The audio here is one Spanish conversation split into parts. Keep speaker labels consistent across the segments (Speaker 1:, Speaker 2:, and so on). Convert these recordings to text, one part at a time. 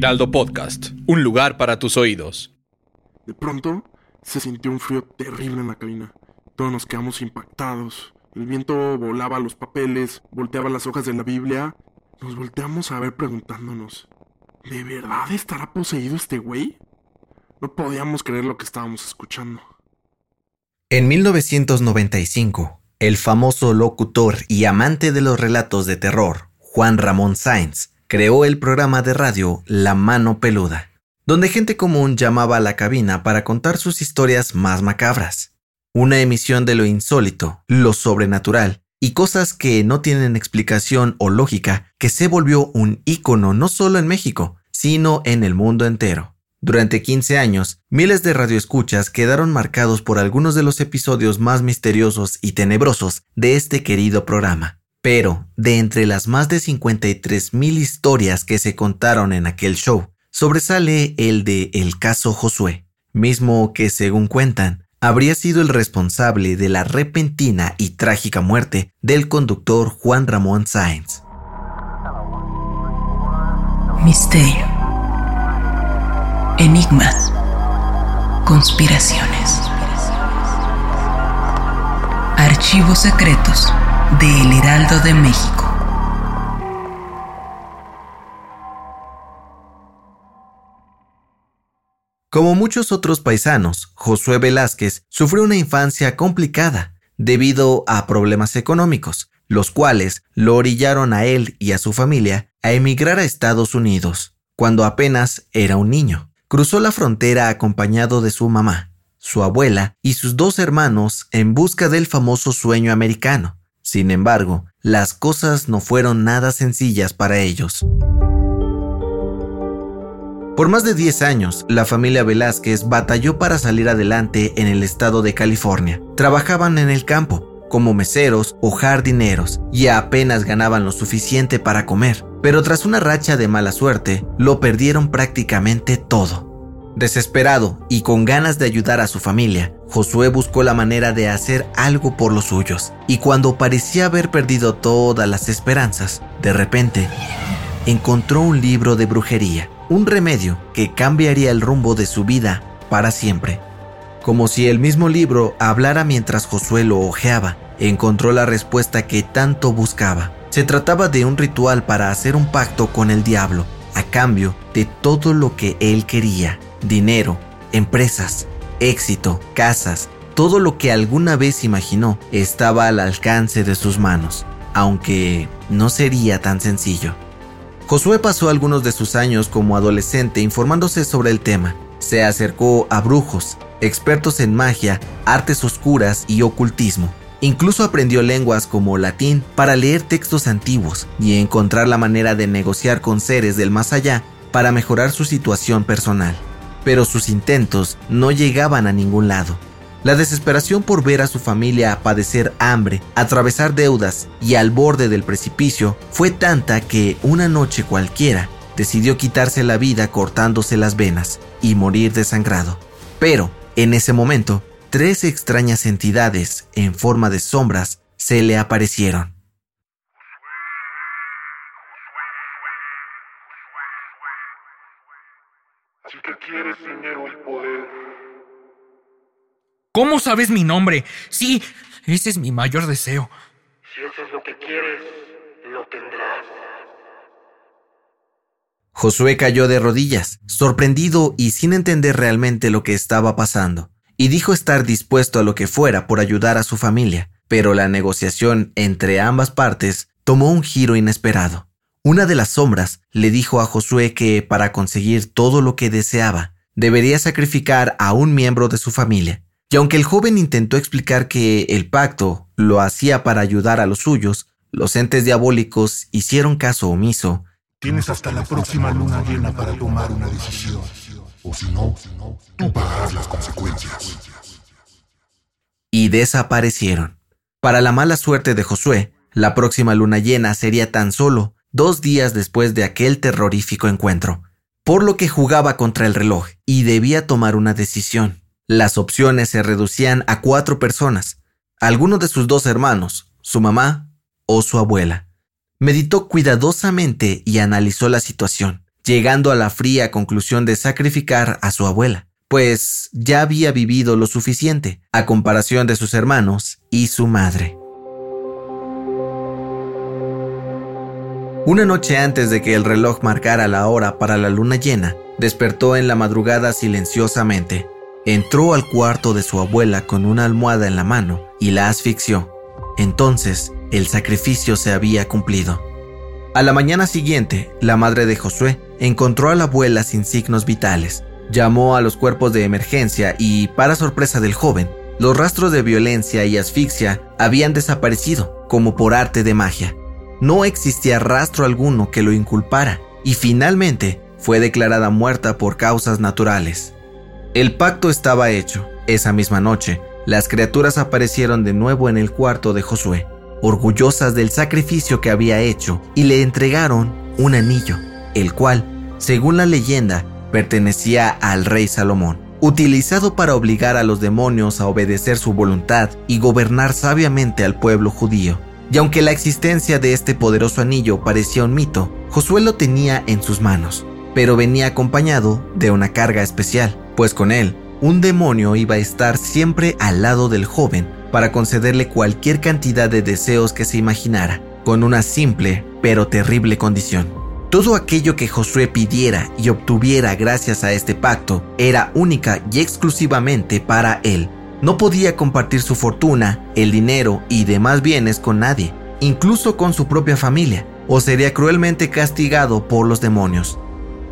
Speaker 1: Heraldo Podcast, un lugar para tus oídos.
Speaker 2: De pronto, se sintió un frío terrible en la cabina. Todos nos quedamos impactados. El viento volaba los papeles, volteaba las hojas de la Biblia nos volteamos a ver preguntándonos, ¿de verdad estará poseído este güey? No podíamos creer lo que estábamos escuchando.
Speaker 3: En 1995, el famoso locutor y amante de los relatos de terror, Juan Ramón Sáenz, creó el programa de radio La Mano Peluda, donde gente común llamaba a la cabina para contar sus historias más macabras. Una emisión de lo insólito, lo sobrenatural y cosas que no tienen explicación o lógica que se volvió un ícono no solo en México, sino en el mundo entero. Durante 15 años, miles de radioescuchas quedaron marcados por algunos de los episodios más misteriosos y tenebrosos de este querido programa. Pero, de entre las más de 53 mil historias que se contaron en aquel show, sobresale el de El caso Josué, mismo que, según cuentan, habría sido el responsable de la repentina y trágica muerte del conductor Juan Ramón Sáenz.
Speaker 4: Misterio. Enigmas. Conspiraciones. Archivos secretos de El Heraldo de México.
Speaker 3: Como muchos otros paisanos, Josué Velázquez sufrió una infancia complicada debido a problemas económicos, los cuales lo orillaron a él y a su familia a emigrar a Estados Unidos, cuando apenas era un niño. Cruzó la frontera acompañado de su mamá, su abuela y sus dos hermanos en busca del famoso sueño americano. Sin embargo, las cosas no fueron nada sencillas para ellos. Por más de 10 años, la familia Velázquez batalló para salir adelante en el estado de California. Trabajaban en el campo, como meseros o jardineros, y apenas ganaban lo suficiente para comer. Pero tras una racha de mala suerte, lo perdieron prácticamente todo. Desesperado y con ganas de ayudar a su familia, Josué buscó la manera de hacer algo por los suyos, y cuando parecía haber perdido todas las esperanzas, de repente encontró un libro de brujería un remedio que cambiaría el rumbo de su vida para siempre. Como si el mismo libro hablara mientras Josué lo hojeaba, encontró la respuesta que tanto buscaba. Se trataba de un ritual para hacer un pacto con el diablo, a cambio de todo lo que él quería, dinero, empresas, éxito, casas, todo lo que alguna vez imaginó estaba al alcance de sus manos, aunque no sería tan sencillo. Josué pasó algunos de sus años como adolescente informándose sobre el tema. Se acercó a brujos, expertos en magia, artes oscuras y ocultismo. Incluso aprendió lenguas como latín para leer textos antiguos y encontrar la manera de negociar con seres del más allá para mejorar su situación personal. Pero sus intentos no llegaban a ningún lado. La desesperación por ver a su familia padecer hambre, atravesar deudas y al borde del precipicio fue tanta que una noche cualquiera decidió quitarse la vida cortándose las venas y morir desangrado. Pero, en ese momento, tres extrañas entidades en forma de sombras se le aparecieron.
Speaker 2: Quieres dinero y poder,
Speaker 5: ¿Cómo sabes mi nombre? Sí, ese es mi mayor deseo.
Speaker 6: Si eso es lo que quieres, lo tendrás.
Speaker 3: Josué cayó de rodillas, sorprendido y sin entender realmente lo que estaba pasando, y dijo estar dispuesto a lo que fuera por ayudar a su familia, pero la negociación entre ambas partes tomó un giro inesperado. Una de las sombras le dijo a Josué que para conseguir todo lo que deseaba, debería sacrificar a un miembro de su familia, y aunque el joven intentó explicar que el pacto lo hacía para ayudar a los suyos, los entes diabólicos hicieron caso omiso.
Speaker 7: Tienes hasta la próxima luna llena para tomar una decisión. O si no, tú pagarás las consecuencias.
Speaker 3: Y desaparecieron. Para la mala suerte de Josué, la próxima luna llena sería tan solo dos días después de aquel terrorífico encuentro, por lo que jugaba contra el reloj y debía tomar una decisión. Las opciones se reducían a cuatro personas, alguno de sus dos hermanos, su mamá o su abuela. Meditó cuidadosamente y analizó la situación, llegando a la fría conclusión de sacrificar a su abuela, pues ya había vivido lo suficiente, a comparación de sus hermanos y su madre. Una noche antes de que el reloj marcara la hora para la luna llena, despertó en la madrugada silenciosamente. Entró al cuarto de su abuela con una almohada en la mano y la asfixió. Entonces, el sacrificio se había cumplido. A la mañana siguiente, la madre de Josué encontró a la abuela sin signos vitales. Llamó a los cuerpos de emergencia y, para sorpresa del joven, los rastros de violencia y asfixia habían desaparecido, como por arte de magia. No existía rastro alguno que lo inculpara y finalmente fue declarada muerta por causas naturales. El pacto estaba hecho. Esa misma noche, las criaturas aparecieron de nuevo en el cuarto de Josué, orgullosas del sacrificio que había hecho, y le entregaron un anillo, el cual, según la leyenda, pertenecía al rey Salomón, utilizado para obligar a los demonios a obedecer su voluntad y gobernar sabiamente al pueblo judío. Y aunque la existencia de este poderoso anillo parecía un mito, Josué lo tenía en sus manos, pero venía acompañado de una carga especial, pues con él, un demonio iba a estar siempre al lado del joven para concederle cualquier cantidad de deseos que se imaginara, con una simple pero terrible condición. Todo aquello que Josué pidiera y obtuviera gracias a este pacto era única y exclusivamente para él, no podía compartir su fortuna, el dinero y demás bienes con nadie, incluso con su propia familia, o sería cruelmente castigado por los demonios.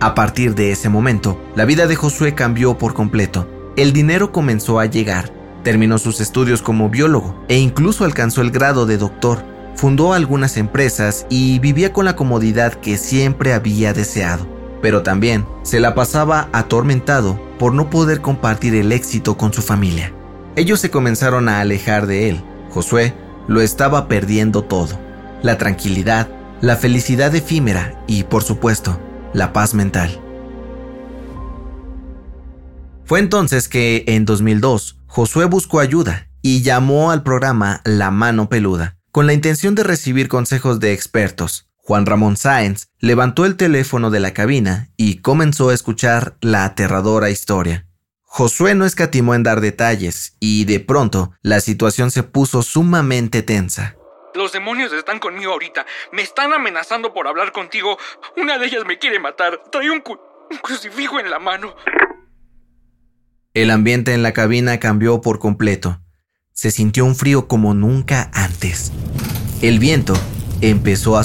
Speaker 3: A partir de ese momento, la vida de Josué cambió por completo. El dinero comenzó a llegar, terminó sus estudios como biólogo e incluso alcanzó el grado de doctor. Fundó algunas empresas y vivía con la comodidad que siempre había deseado. Pero también se la pasaba atormentado por no poder compartir el éxito con su familia. Ellos se comenzaron a alejar de él. Josué lo estaba perdiendo todo. La tranquilidad, la felicidad efímera y, por supuesto, la paz mental. Fue entonces que, en 2002, Josué buscó ayuda y llamó al programa La Mano Peluda, con la intención de recibir consejos de expertos. Juan Ramón Sáenz levantó el teléfono de la cabina y comenzó a escuchar la aterradora historia. Josué no escatimó en dar detalles y de pronto la situación se puso sumamente tensa.
Speaker 5: Los demonios están conmigo ahorita. Me están amenazando por hablar contigo. Una de ellas me quiere matar. Trae un, un crucifijo en la mano.
Speaker 3: El ambiente en la cabina cambió por completo. Se sintió un frío como nunca antes. El viento empezó a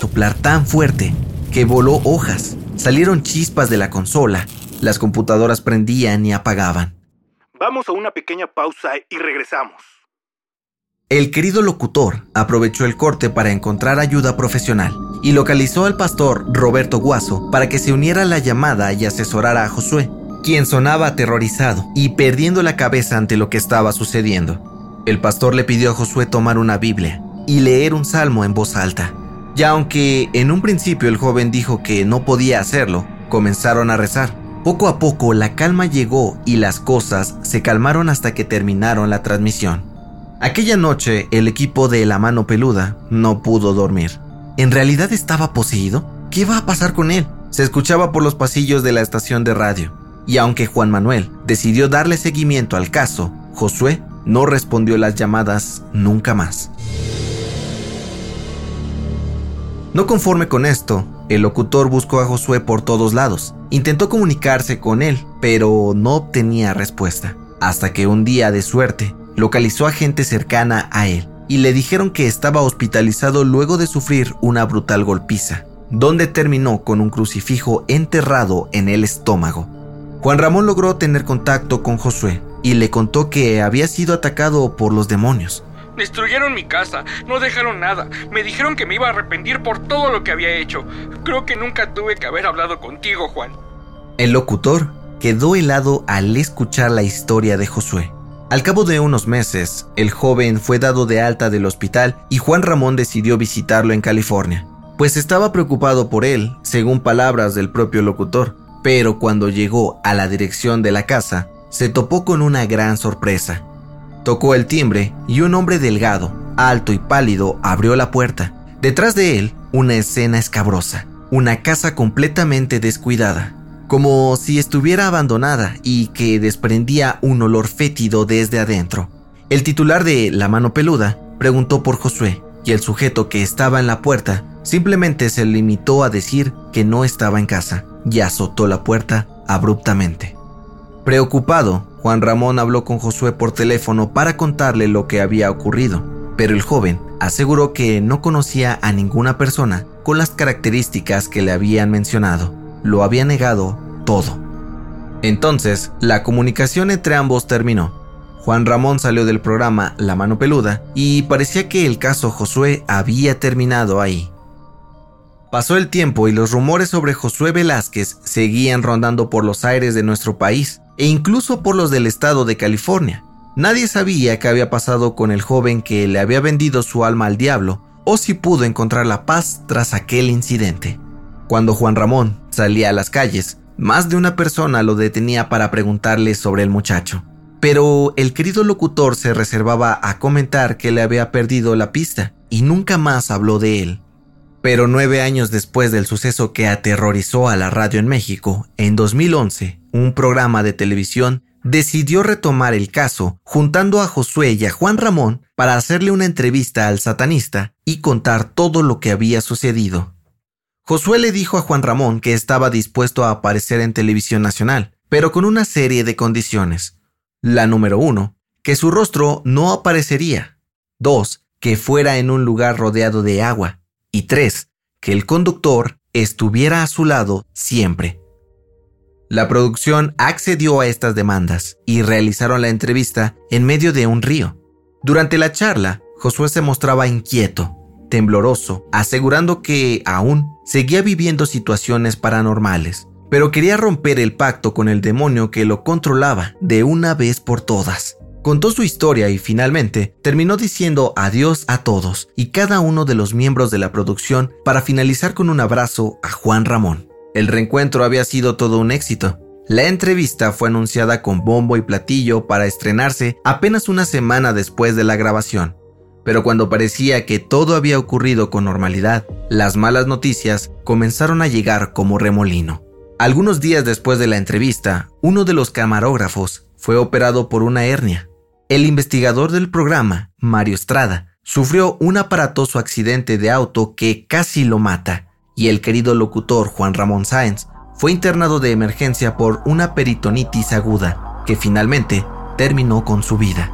Speaker 3: Soplar tan fuerte que voló hojas, salieron chispas de la consola, las computadoras prendían y apagaban.
Speaker 7: Vamos a una pequeña pausa y regresamos.
Speaker 3: El querido locutor aprovechó el corte para encontrar ayuda profesional y localizó al pastor Roberto Guaso para que se uniera a la llamada y asesorara a Josué, quien sonaba aterrorizado y perdiendo la cabeza ante lo que estaba sucediendo. El pastor le pidió a Josué tomar una Biblia y leer un salmo en voz alta. Y aunque en un principio el joven dijo que no podía hacerlo, comenzaron a rezar. Poco a poco la calma llegó y las cosas se calmaron hasta que terminaron la transmisión. Aquella noche el equipo de La Mano Peluda no pudo dormir. ¿En realidad estaba poseído? ¿Qué iba a pasar con él? Se escuchaba por los pasillos de la estación de radio. Y aunque Juan Manuel decidió darle seguimiento al caso, Josué no respondió las llamadas nunca más. No conforme con esto, el locutor buscó a Josué por todos lados. Intentó comunicarse con él, pero no obtenía respuesta. Hasta que un día de suerte localizó a gente cercana a él y le dijeron que estaba hospitalizado luego de sufrir una brutal golpiza, donde terminó con un crucifijo enterrado en el estómago. Juan Ramón logró tener contacto con Josué y le contó que había sido atacado por los demonios.
Speaker 5: Destruyeron mi casa, no dejaron nada. Me dijeron que me iba a arrepentir por todo lo que había hecho. Creo que nunca tuve que haber hablado contigo, Juan.
Speaker 3: El locutor quedó helado al escuchar la historia de Josué. Al cabo de unos meses, el joven fue dado de alta del hospital y Juan Ramón decidió visitarlo en California, pues estaba preocupado por él, según palabras del propio locutor. Pero cuando llegó a la dirección de la casa, se topó con una gran sorpresa. Tocó el timbre y un hombre delgado, alto y pálido abrió la puerta. Detrás de él, una escena escabrosa, una casa completamente descuidada, como si estuviera abandonada y que desprendía un olor fétido desde adentro. El titular de La mano peluda preguntó por Josué y el sujeto que estaba en la puerta simplemente se limitó a decir que no estaba en casa y azotó la puerta abruptamente. Preocupado, Juan Ramón habló con Josué por teléfono para contarle lo que había ocurrido, pero el joven aseguró que no conocía a ninguna persona con las características que le habían mencionado. Lo había negado todo. Entonces, la comunicación entre ambos terminó. Juan Ramón salió del programa La Mano Peluda y parecía que el caso Josué había terminado ahí. Pasó el tiempo y los rumores sobre Josué Velázquez seguían rondando por los aires de nuestro país e incluso por los del estado de California. Nadie sabía qué había pasado con el joven que le había vendido su alma al diablo o si pudo encontrar la paz tras aquel incidente. Cuando Juan Ramón salía a las calles, más de una persona lo detenía para preguntarle sobre el muchacho. Pero el querido locutor se reservaba a comentar que le había perdido la pista y nunca más habló de él. Pero nueve años después del suceso que aterrorizó a la radio en México, en 2011, un programa de televisión decidió retomar el caso juntando a Josué y a Juan Ramón para hacerle una entrevista al satanista y contar todo lo que había sucedido. Josué le dijo a Juan Ramón que estaba dispuesto a aparecer en televisión nacional, pero con una serie de condiciones. La número uno, que su rostro no aparecería. Dos, que fuera en un lugar rodeado de agua. Y tres, que el conductor estuviera a su lado siempre. La producción accedió a estas demandas y realizaron la entrevista en medio de un río. Durante la charla, Josué se mostraba inquieto, tembloroso, asegurando que aún seguía viviendo situaciones paranormales, pero quería romper el pacto con el demonio que lo controlaba de una vez por todas. Contó su historia y finalmente terminó diciendo adiós a todos y cada uno de los miembros de la producción para finalizar con un abrazo a Juan Ramón. El reencuentro había sido todo un éxito. La entrevista fue anunciada con bombo y platillo para estrenarse apenas una semana después de la grabación. Pero cuando parecía que todo había ocurrido con normalidad, las malas noticias comenzaron a llegar como remolino. Algunos días después de la entrevista, uno de los camarógrafos fue operado por una hernia el investigador del programa, Mario Estrada, sufrió un aparatoso accidente de auto que casi lo mata, y el querido locutor Juan Ramón Sáenz fue internado de emergencia por una peritonitis aguda, que finalmente terminó con su vida.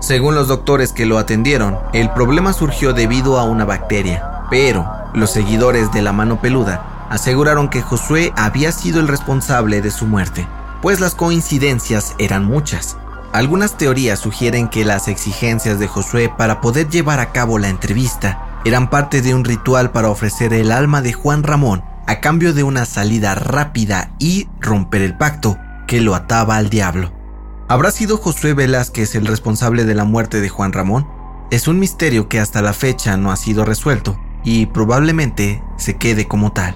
Speaker 3: Según los doctores que lo atendieron, el problema surgió debido a una bacteria, pero los seguidores de la mano peluda aseguraron que Josué había sido el responsable de su muerte, pues las coincidencias eran muchas. Algunas teorías sugieren que las exigencias de Josué para poder llevar a cabo la entrevista eran parte de un ritual para ofrecer el alma de Juan Ramón a cambio de una salida rápida y romper el pacto que lo ataba al diablo. ¿Habrá sido Josué Velázquez el responsable de la muerte de Juan Ramón? Es un misterio que hasta la fecha no ha sido resuelto y probablemente se quede como tal.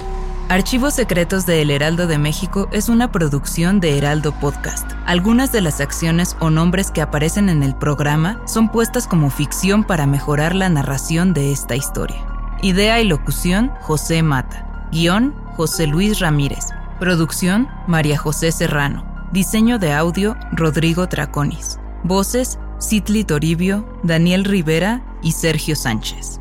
Speaker 4: Archivos Secretos de El Heraldo de México es una producción de Heraldo Podcast. Algunas de las acciones o nombres que aparecen en el programa son puestas como ficción para mejorar la narración de esta historia. Idea y locución, José Mata. Guión, José Luis Ramírez. Producción, María José Serrano. Diseño de audio, Rodrigo Traconis. Voces, Citli Toribio, Daniel Rivera y Sergio Sánchez.